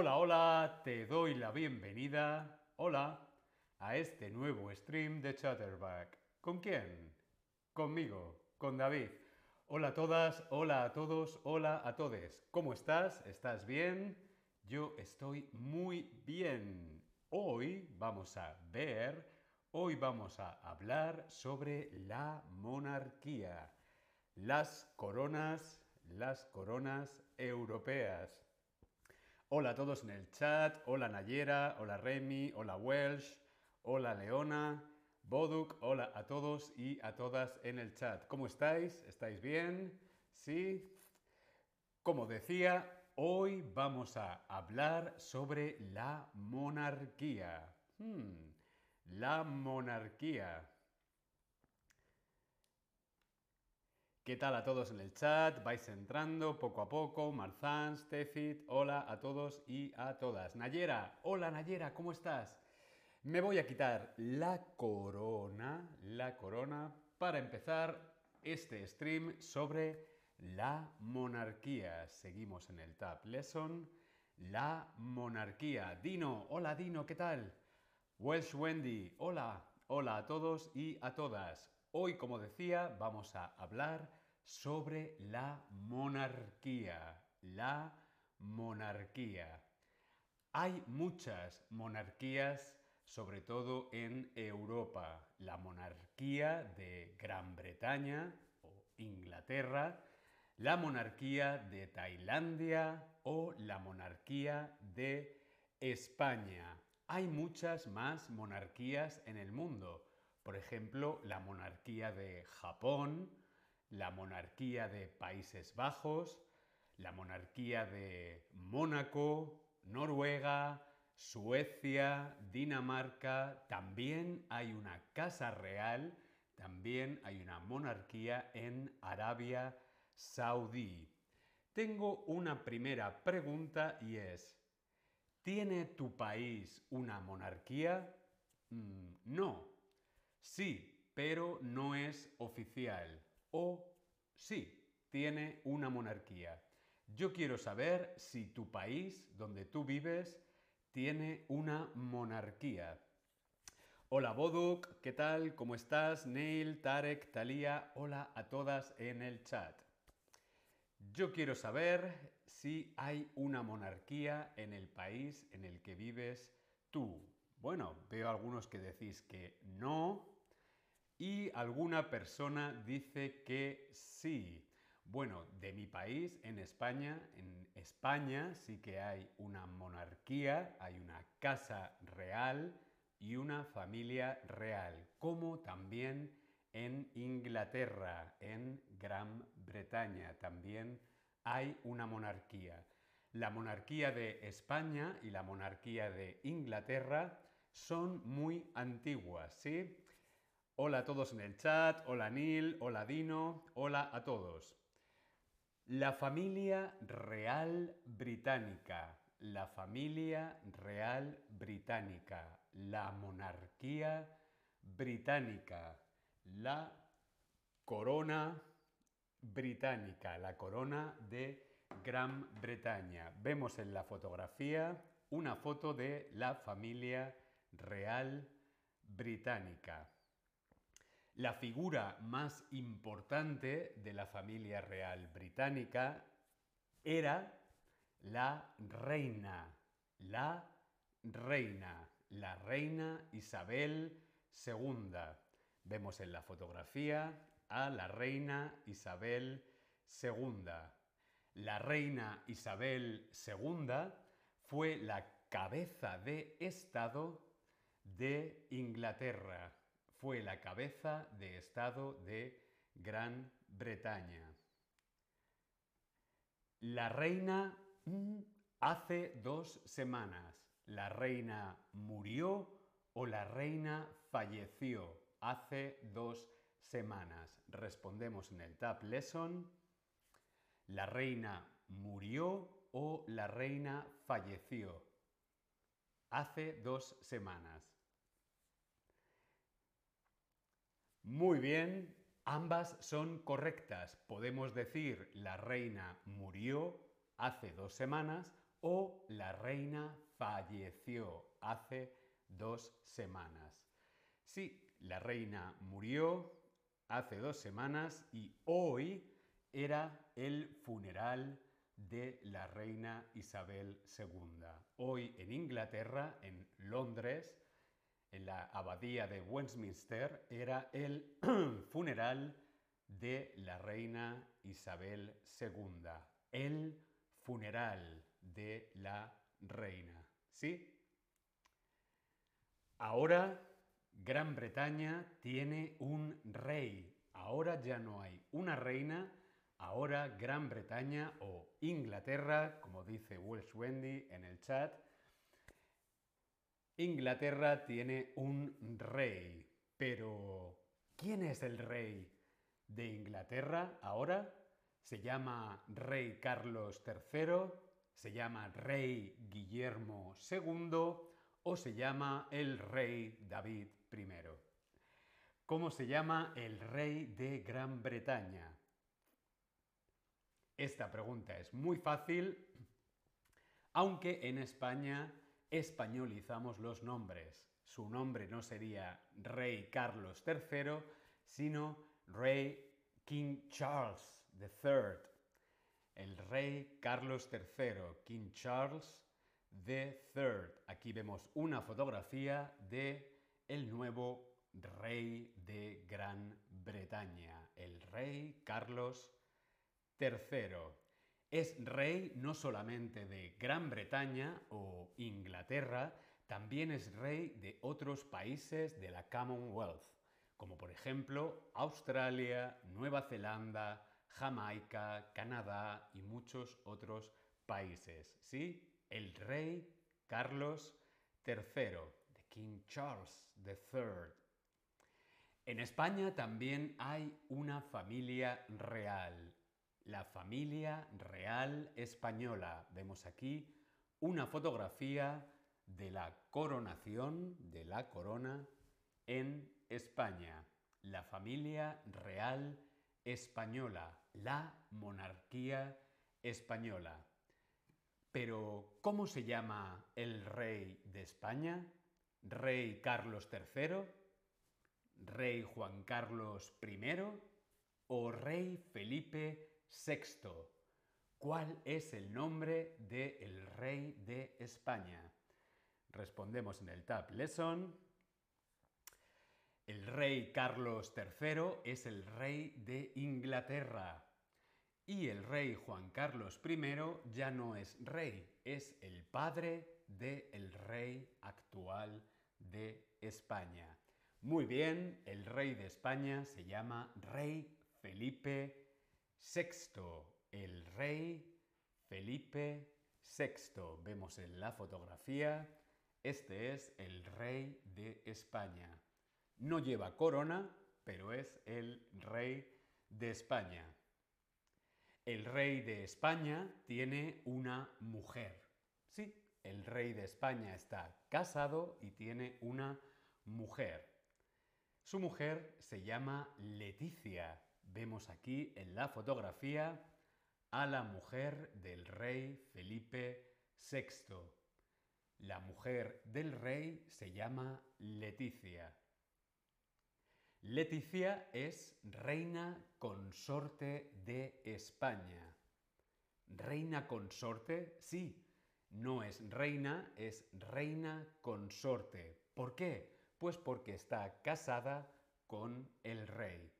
Hola, hola, te doy la bienvenida, hola, a este nuevo stream de Chatterback. ¿Con quién? Conmigo, con David. Hola a todas, hola a todos, hola a todes. ¿Cómo estás? ¿Estás bien? Yo estoy muy bien. Hoy vamos a ver, hoy vamos a hablar sobre la monarquía, las coronas, las coronas europeas. Hola a todos en el chat, hola Nayera, hola Remy, hola Welsh, hola Leona, Boduk, hola a todos y a todas en el chat. ¿Cómo estáis? ¿Estáis bien? ¿Sí? Como decía, hoy vamos a hablar sobre la monarquía. Hmm, la monarquía. ¿Qué tal a todos en el chat? Vais entrando poco a poco. Marzán, Stefit, hola a todos y a todas. Nayera, hola Nayera, ¿cómo estás? Me voy a quitar la corona, la corona, para empezar este stream sobre la monarquía. Seguimos en el Tab Lesson. La monarquía. Dino, hola Dino, ¿qué tal? Welsh Wendy, hola, hola a todos y a todas. Hoy, como decía, vamos a hablar sobre la monarquía. La monarquía. Hay muchas monarquías, sobre todo en Europa. La monarquía de Gran Bretaña o Inglaterra, la monarquía de Tailandia o la monarquía de España. Hay muchas más monarquías en el mundo. Por ejemplo, la monarquía de Japón, la monarquía de Países Bajos, la monarquía de Mónaco, Noruega, Suecia, Dinamarca, también hay una casa real, también hay una monarquía en Arabia Saudí. Tengo una primera pregunta y es, ¿tiene tu país una monarquía? Mm, no. Sí, pero no es oficial. O sí, tiene una monarquía. Yo quiero saber si tu país, donde tú vives, tiene una monarquía. Hola Boduk, ¿qué tal? ¿Cómo estás? Neil, Tarek, Talía, hola a todas en el chat. Yo quiero saber si hay una monarquía en el país en el que vives tú. Bueno, veo algunos que decís que no y alguna persona dice que sí. Bueno, de mi país, en España, en España sí que hay una monarquía, hay una casa real y una familia real, como también en Inglaterra, en Gran Bretaña, también hay una monarquía. La monarquía de España y la monarquía de Inglaterra son muy antiguas, ¿sí? Hola a todos en el chat, hola Neil, hola Dino, hola a todos. La familia real británica, la familia real británica, la monarquía británica, la corona británica, la corona de Gran Bretaña. Vemos en la fotografía una foto de la familia real británica. La figura más importante de la familia real británica era la reina, la reina, la reina Isabel II. Vemos en la fotografía a la reina Isabel II. La reina Isabel II fue la cabeza de Estado de Inglaterra fue la cabeza de Estado de Gran Bretaña. La reina mm, hace dos semanas. La reina murió o la reina falleció hace dos semanas. Respondemos en el Tab Lesson. La reina murió o la reina falleció hace dos semanas. Muy bien, ambas son correctas. Podemos decir la reina murió hace dos semanas o la reina falleció hace dos semanas. Sí, la reina murió hace dos semanas y hoy era el funeral de la reina Isabel II. Hoy en Inglaterra, en Londres, en la abadía de Westminster, era el funeral de la reina Isabel II. El funeral de la reina. ¿Sí? Ahora Gran Bretaña tiene un rey. Ahora ya no hay una reina, ahora Gran Bretaña o Inglaterra, como dice Welsh Wendy en el chat, Inglaterra tiene un rey. Pero, ¿quién es el rey de Inglaterra ahora? Se llama Rey Carlos III, se llama Rey Guillermo II o se llama el Rey David primero. ¿Cómo se llama el rey de Gran Bretaña? Esta pregunta es muy fácil, aunque en España españolizamos los nombres. Su nombre no sería Rey Carlos III, sino Rey King Charles III. El rey Carlos III, King Charles III. Aquí vemos una fotografía de el nuevo rey de Gran Bretaña, el rey Carlos III. Es rey no solamente de Gran Bretaña o Inglaterra, también es rey de otros países de la Commonwealth, como por ejemplo Australia, Nueva Zelanda, Jamaica, Canadá y muchos otros países. ¿Sí? El rey Carlos III. King Charles III. En España también hay una familia real, la familia real española. Vemos aquí una fotografía de la coronación de la corona en España. La familia real española, la monarquía española. Pero, ¿cómo se llama el rey de España? rey Carlos III, rey Juan Carlos I o rey Felipe VI. ¿Cuál es el nombre del rey de España? Respondemos en el Tab Lesson. El rey Carlos III es el rey de Inglaterra. Y el rey Juan Carlos I ya no es rey, es el padre del rey actual de España. Muy bien, el rey de España se llama Rey Felipe VI. El rey Felipe VI. Vemos en la fotografía, este es el rey de España. No lleva corona, pero es el rey de España. El rey de España tiene una mujer. Sí, el rey de España está casado y tiene una mujer. Su mujer se llama Leticia. Vemos aquí en la fotografía a la mujer del rey Felipe VI. La mujer del rey se llama Leticia. Leticia es reina consorte de España. ¿Reina consorte? Sí, no es reina, es reina consorte. ¿Por qué? Pues porque está casada con el rey.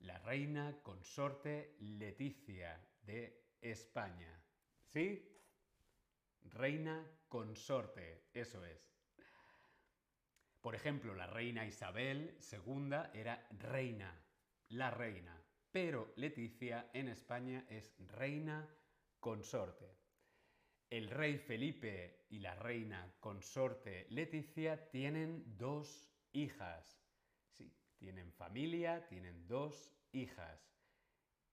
La reina consorte Leticia de España. ¿Sí? Reina consorte, eso es. Por ejemplo, la reina Isabel II era reina, la reina, pero Leticia en España es reina consorte. El rey Felipe y la reina consorte Leticia tienen dos hijas. Tienen familia, tienen dos hijas,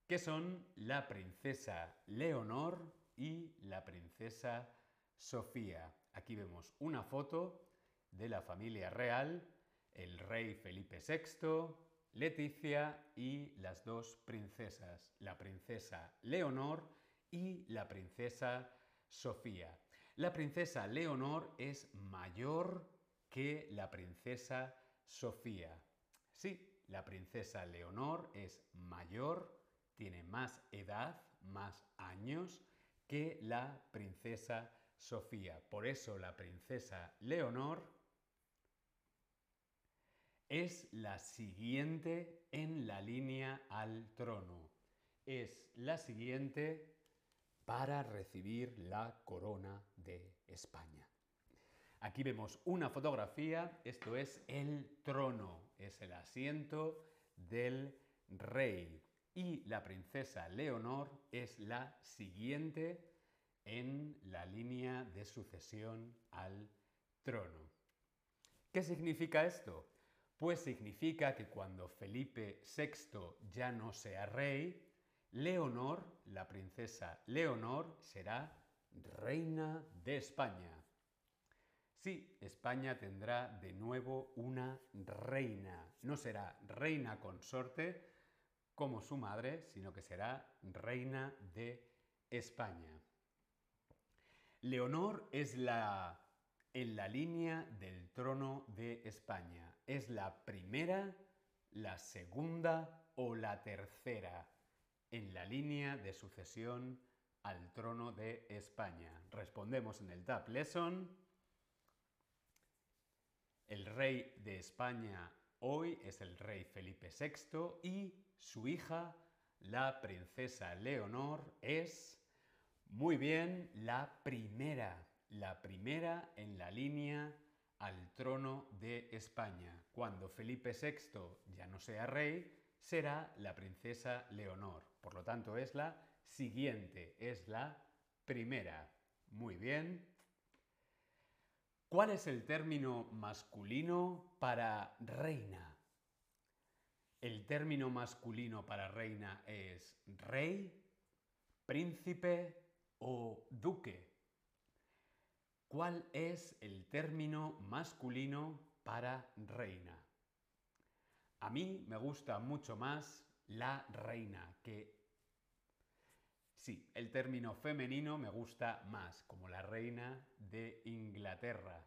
que son la princesa Leonor y la princesa Sofía. Aquí vemos una foto de la familia real, el rey Felipe VI, Leticia y las dos princesas, la princesa Leonor y la princesa Sofía. La princesa Leonor es mayor que la princesa Sofía. Sí, la princesa Leonor es mayor, tiene más edad, más años que la princesa Sofía. Por eso la princesa Leonor es la siguiente en la línea al trono. Es la siguiente para recibir la corona de España. Aquí vemos una fotografía, esto es el trono, es el asiento del rey. Y la princesa Leonor es la siguiente en la línea de sucesión al trono. ¿Qué significa esto? Pues significa que cuando Felipe VI ya no sea rey, Leonor, la princesa Leonor, será reina de España. Sí, España tendrá de nuevo una reina. No será reina consorte como su madre, sino que será reina de España. Leonor es la en la línea del trono de España. Es la primera, la segunda o la tercera en la línea de sucesión al trono de España. Respondemos en el Tab Lesson. El rey de España hoy es el rey Felipe VI y su hija, la princesa Leonor, es, muy bien, la primera la primera en la línea al trono de España. Cuando Felipe VI ya no sea rey, será la princesa Leonor. Por lo tanto, es la siguiente, es la primera. Muy bien. ¿Cuál es el término masculino para reina? El término masculino para reina es rey, príncipe o duque. ¿Cuál es el término masculino para reina? A mí me gusta mucho más la reina que... Sí, el término femenino me gusta más, como la reina de Inglaterra.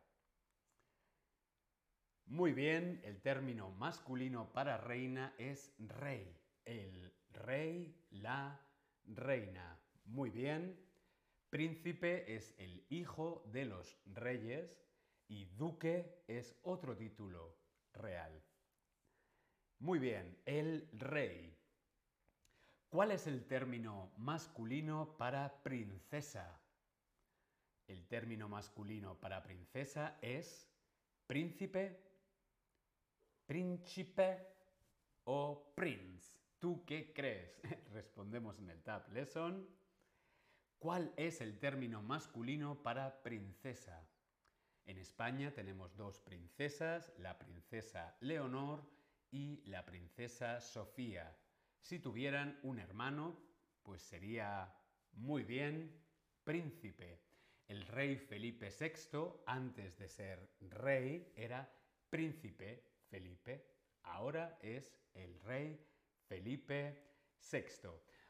Muy bien, el término masculino para reina es rey. El rey, la reina. Muy bien, Príncipe es el hijo de los reyes y duque es otro título real. Muy bien, el rey. ¿Cuál es el término masculino para princesa? El término masculino para princesa es príncipe, príncipe o prince. ¿Tú qué crees? Respondemos en el Tab Lesson. ¿Cuál es el término masculino para princesa? En España tenemos dos princesas, la princesa Leonor y la princesa Sofía. Si tuvieran un hermano, pues sería muy bien príncipe. El rey Felipe VI, antes de ser rey, era príncipe Felipe. Ahora es el rey Felipe VI.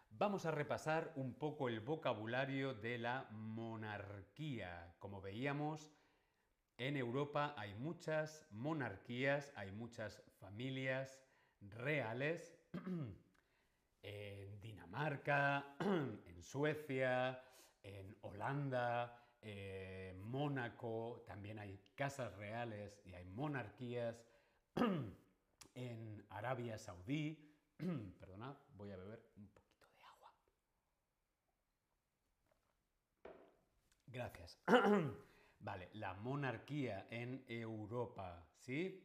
Vamos a repasar un poco el vocabulario de la monarquía. Como veíamos, en Europa hay muchas monarquías, hay muchas familias reales. en Dinamarca, en Suecia, en Holanda, en Mónaco, también hay casas reales y hay monarquías. en Arabia Saudí, perdona, voy a beber un poco. Gracias. vale, la monarquía en Europa, ¿sí?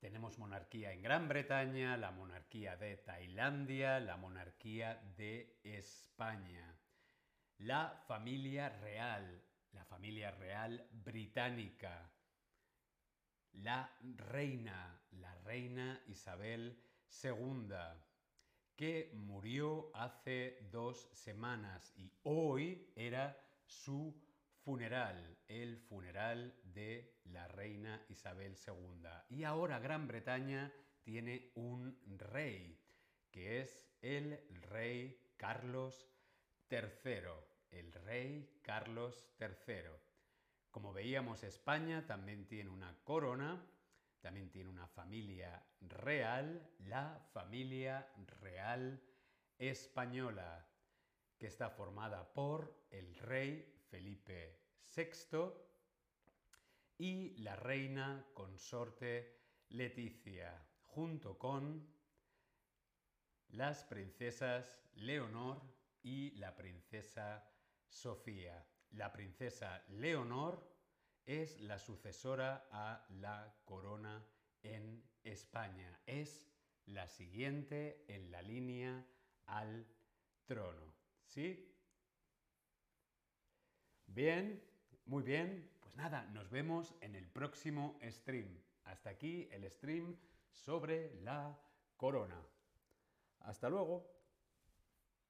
Tenemos monarquía en Gran Bretaña, la monarquía de Tailandia, la monarquía de España. La familia real, la familia real británica. La reina, la reina Isabel II que murió hace dos semanas y hoy era su funeral, el funeral de la reina Isabel II. Y ahora Gran Bretaña tiene un rey, que es el rey Carlos III, el rey Carlos III. Como veíamos, España también tiene una corona, también tiene una familia real, la familia real española, que está formada por el rey Felipe Y la reina consorte Leticia, junto con las princesas Leonor y la princesa Sofía. La princesa Leonor es la sucesora a la corona en España. Es la siguiente en la línea al trono. ¿Sí? Bien, muy bien. Pues nada, nos vemos en el próximo stream. Hasta aquí el stream sobre la corona. Hasta luego.